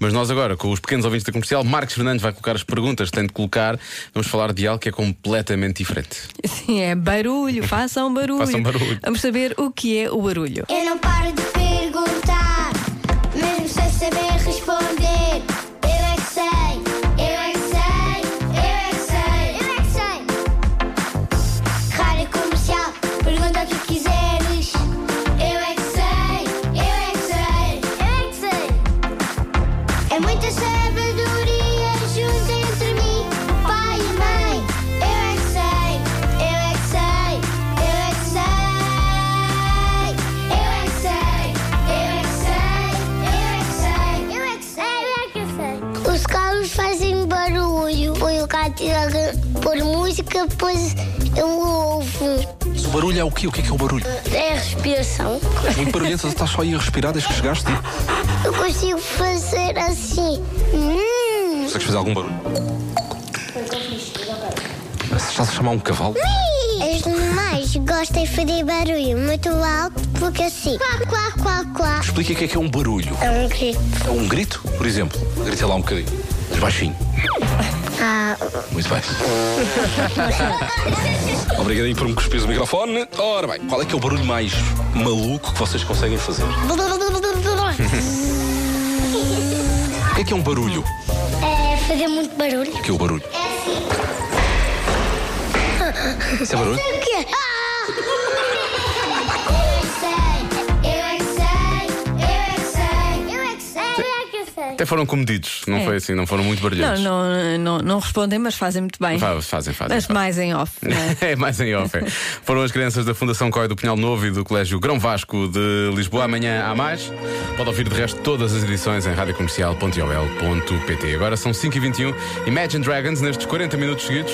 Mas nós agora, com os pequenos ouvintes da comercial, Marcos Fernandes vai colocar as perguntas que tem de colocar. Vamos falar de algo que é completamente diferente. Sim, é barulho, façam barulho. Façam barulho. Vamos saber o que é o barulho. Eu não paro de por música, depois eu ouvo. Mas o barulho é o quê? O que é que é o barulho? É a respiração. Muito barulhento, estás só aí a respirar desde que chegaste. Eu consigo fazer assim. Consegues fazer algum barulho? Estás a chamar um cavalo? Os animais gostam de fazer barulho muito alto porque assim. Quá, quá, quá, quá. Explica o que é que é um barulho. É um grito. É um grito, por exemplo. Grita lá um bocadinho. Mas baixinho. Ah, Muito bem. Obrigadinho por me cuspir o microfone. Ora bem, qual é que é o barulho mais maluco que vocês conseguem fazer? O que é que é um barulho? É fazer muito barulho. Que é o barulho? É assim. Isso é barulho? O quê? Eu Até foram comedidos, não É. foi assim, não foram muito Não, barulhentos. não, não, não respondem, mas fazem muito bem. Fa- Fazem, fazem. Mas fazem. mais em off. não é? É mais em off. é. Foram as crianças da Fundação Coi do Pinhal Novo e do Colégio Grão Vasco de Lisboa. Amanhã há mais. Pode ouvir de resto todas as edições em radiocomercial.ol.pt. Agora são 5h21. Imagine Dragons nestes 40 minutos seguidos.